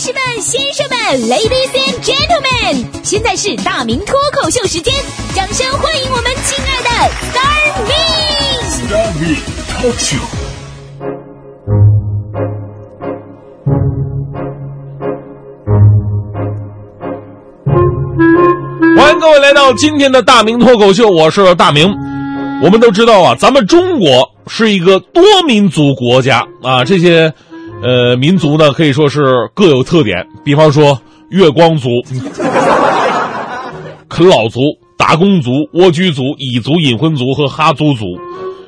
士们、先生们，Ladies and Gentlemen，现在是大明脱口秀时间，掌声欢迎我们亲爱的 Star Me！Star Me Talk Show。欢迎各位来到今天的大明脱口秀，我是大明。我们都知道啊，咱们中国是一个多民族国家啊，这些呃民族呢可以说是各有特点。比方说月光族、啃老族、打工族、蜗居族、蚁族、隐婚族和哈族族，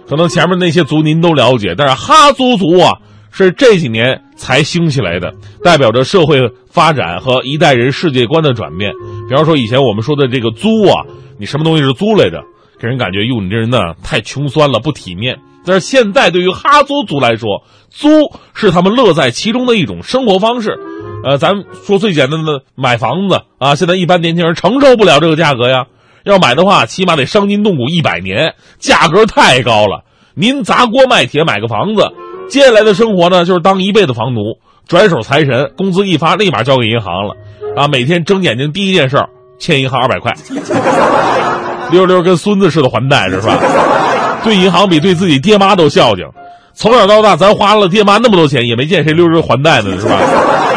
可能前面那些族您都了解，但是哈族族啊是这几年才兴起来的，代表着社会发展和一代人世界观的转变。比方说以前我们说的这个租啊，你什么东西是租来着？给人感觉哟，你这人呢太穷酸了，不体面。但是现在对于哈族族来说，租是他们乐在其中的一种生活方式。呃，咱说最简单的买房子啊，现在一般年轻人承受不了这个价格呀。要买的话，起码得伤筋动骨一百年，价格太高了。您砸锅卖铁买个房子，接下来的生活呢就是当一辈子房奴，转手财神，工资一发立马交给银行了，啊，每天睁眼睛第一件事欠银行二百块。溜溜跟孙子似的还贷是吧？对银行比对自己爹妈都孝敬。从小到大，咱花了爹妈那么多钱，也没见谁溜溜还贷呢，是吧？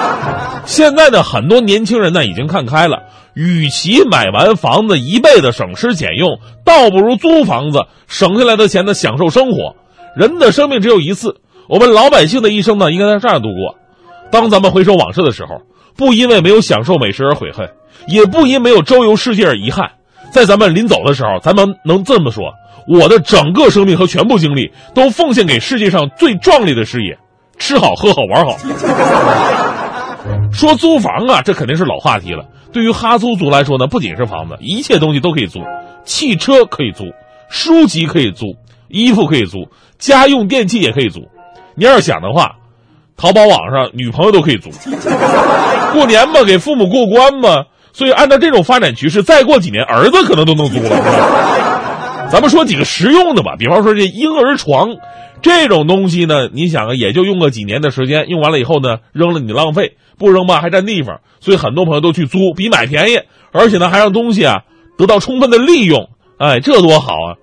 现在的很多年轻人呢，已经看开了，与其买完房子一辈子省吃俭用，倒不如租房子，省下来的钱呢，享受生活。人的生命只有一次，我们老百姓的一生呢，应该在这儿度过。当咱们回首往事的时候，不因为没有享受美食而悔恨，也不因没有周游世界而遗憾。在咱们临走的时候，咱们能这么说：我的整个生命和全部精力都奉献给世界上最壮丽的事业，吃好喝好玩好。说租房啊，这肯定是老话题了。对于哈租族来说呢，不仅是房子，一切东西都可以租，汽车可以租，书籍可以租，衣服可以租，家用电器也可以租。你要是想的话，淘宝网上女朋友都可以租。过年嘛，给父母过关嘛。所以，按照这种发展趋势，再过几年，儿子可能都能租了。咱们说几个实用的吧，比方说这婴儿床，这种东西呢，你想啊，也就用个几年的时间，用完了以后呢，扔了你浪费，不扔吧还占地方，所以很多朋友都去租，比买便宜，而且呢还让东西啊得到充分的利用，哎，这多好啊！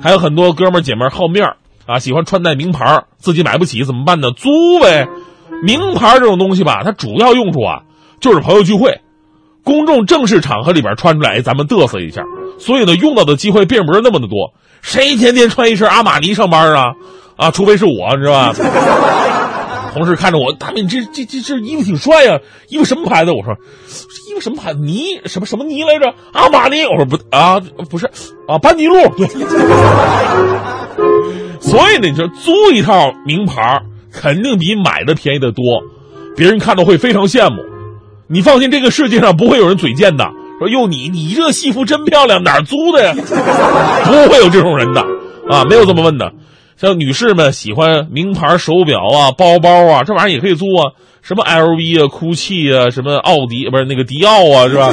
还有很多哥们姐们好面啊，喜欢穿戴名牌，自己买不起怎么办呢？租呗。名牌这种东西吧，它主要用处啊就是朋友聚会。公众正式场合里边穿出来，咱们嘚瑟一下，所以呢，用到的机会并不是那么的多。谁天天穿一身阿玛尼上班啊？啊，除非是我，知道吧？同事看着我，大明，这这这这衣服挺帅呀，衣服什么牌子？我说，衣服什么牌子？尼什么什么尼来着？阿玛尼？我说不啊，不是啊，班尼路。对。所以呢，你说租一套名牌，肯定比买的便宜的多，别人看到会非常羡慕。你放心，这个世界上不会有人嘴贱的，说哟你你这戏服真漂亮，哪儿租的呀？不会有这种人的啊，没有这么问的。像女士们喜欢名牌手表啊、包包啊，这玩意儿也可以租啊，什么 LV 啊、GUCCI 啊、什么奥迪不是那个迪奥啊，是吧？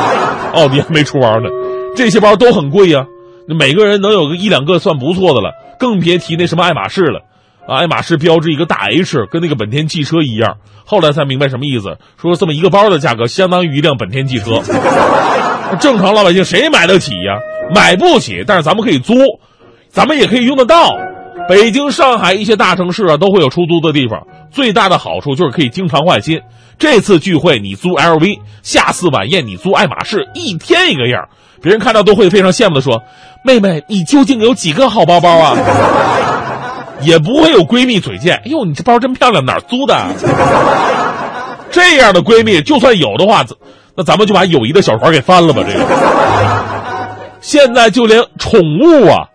奥迪还没出包呢，这些包都很贵呀，每个人能有个一两个算不错的了，更别提那什么爱马仕了。啊，爱马仕标志一个大 H，跟那个本田汽车一样。后来才明白什么意思，说这么一个包的价格相当于一辆本田汽车。正常老百姓谁买得起呀？买不起，但是咱们可以租，咱们也可以用得到。北京、上海一些大城市啊，都会有出租的地方。最大的好处就是可以经常换新。这次聚会你租 LV，下次晚宴你租爱马仕，一天一个样，别人看到都会非常羡慕的说：“妹妹，你究竟有几个好包包啊？”也不会有闺蜜嘴贱，哎呦，你这包真漂亮，哪租的？这样的闺蜜就算有的话，那咱们就把友谊的小船给翻了吧。这个，现在就连宠物啊，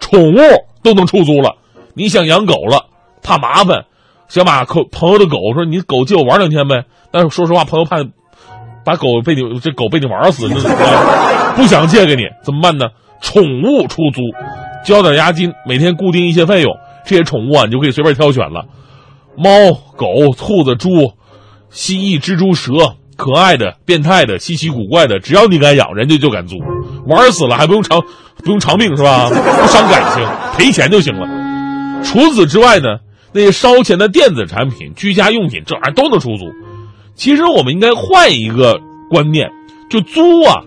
宠物都能出租了。你想养狗了，怕麻烦，想把朋朋友的狗说你狗借我玩两天呗。但是说实话，朋友怕把狗被你这狗被你玩死，不想借给你，怎么办呢？宠物出租，交点押金，每天固定一些费用。这些宠物啊，你就可以随便挑选了，猫、狗、兔子、猪、蜥蜴、蜘蛛、蛇，可爱的、变态的、稀奇古怪的，只要你敢养，人家就敢租。玩死了还不用偿，不用偿命是吧？不伤感情，赔钱就行了。除此之外呢，那些烧钱的电子产品、居家用品，这玩意都能出租。其实我们应该换一个观念，就租啊，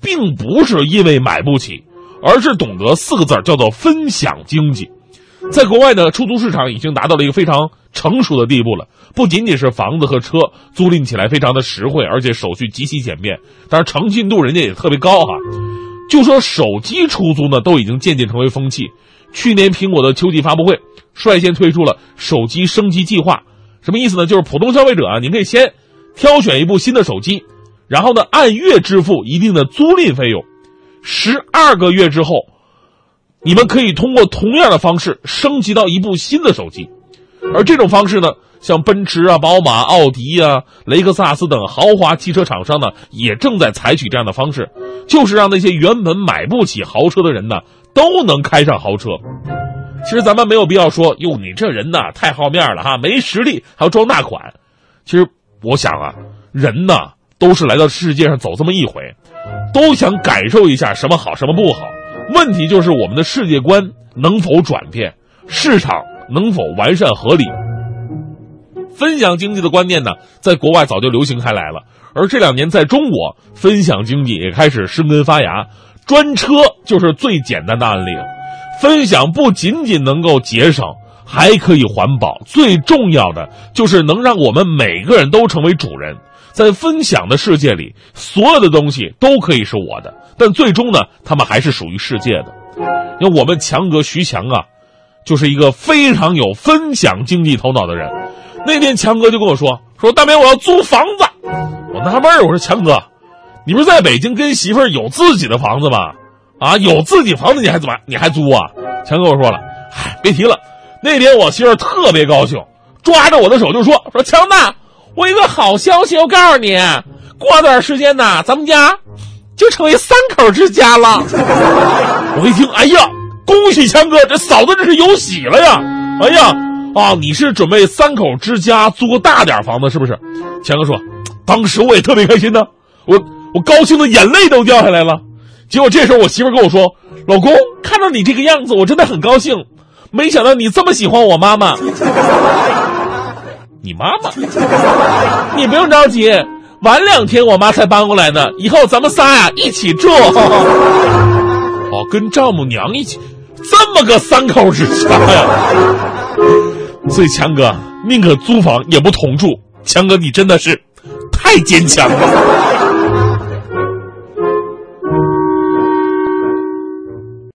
并不是因为买不起，而是懂得四个字叫做分享经济。在国外呢，出租市场已经达到了一个非常成熟的地步了。不仅仅是房子和车租赁起来非常的实惠，而且手续极其简便，但是诚信度人家也特别高哈。就说手机出租呢，都已经渐渐成为风气。去年苹果的秋季发布会率先推出了手机升级计划，什么意思呢？就是普通消费者啊，你可以先挑选一部新的手机，然后呢按月支付一定的租赁费用，十二个月之后，你们可以通过同样的方式升级到一部新的手机，而这种方式呢。像奔驰啊、宝马、奥迪啊、雷克萨斯等豪华汽车厂商呢，也正在采取这样的方式，就是让那些原本买不起豪车的人呢，都能开上豪车。其实咱们没有必要说，哟，你这人呢太好面了哈，没实力还要装大款。其实我想啊，人呢都是来到世界上走这么一回，都想感受一下什么好，什么不好。问题就是我们的世界观能否转变，市场能否完善合理。分享经济的观念呢，在国外早就流行开来了，而这两年在中国，分享经济也开始生根发芽。专车就是最简单的案例。分享不仅仅能够节省，还可以环保，最重要的就是能让我们每个人都成为主人。在分享的世界里，所有的东西都可以是我的，但最终呢，他们还是属于世界的。因为我们强哥徐强啊，就是一个非常有分享经济头脑的人。那天强哥就跟我说：“说大明我要租房子。”我纳闷儿，我说强哥，你不是在北京跟媳妇儿有自己的房子吗？啊，有自己房子你还怎么你还租啊？强哥我说了，嗨，别提了。那天我媳妇儿特别高兴，抓着我的手就说：“说强子，我有个好消息，我告诉你，过段时间呢，咱们家就成为三口之家了。”我一听，哎呀，恭喜强哥，这嫂子这是有喜了呀！哎呀。啊，你是准备三口之家租个大点房子是不是？强哥说，当时我也特别开心呢，我我高兴的眼泪都掉下来了。结果这时候我媳妇跟我说：“老公，看到你这个样子，我真的很高兴。没想到你这么喜欢我妈妈。你妈妈？你不用着急，晚两天我妈才搬过来呢。以后咱们仨呀一起住。哦，跟丈母娘一起，这么个三口之家呀。”所以强哥宁可租房也不同住，强哥你真的是太坚强了。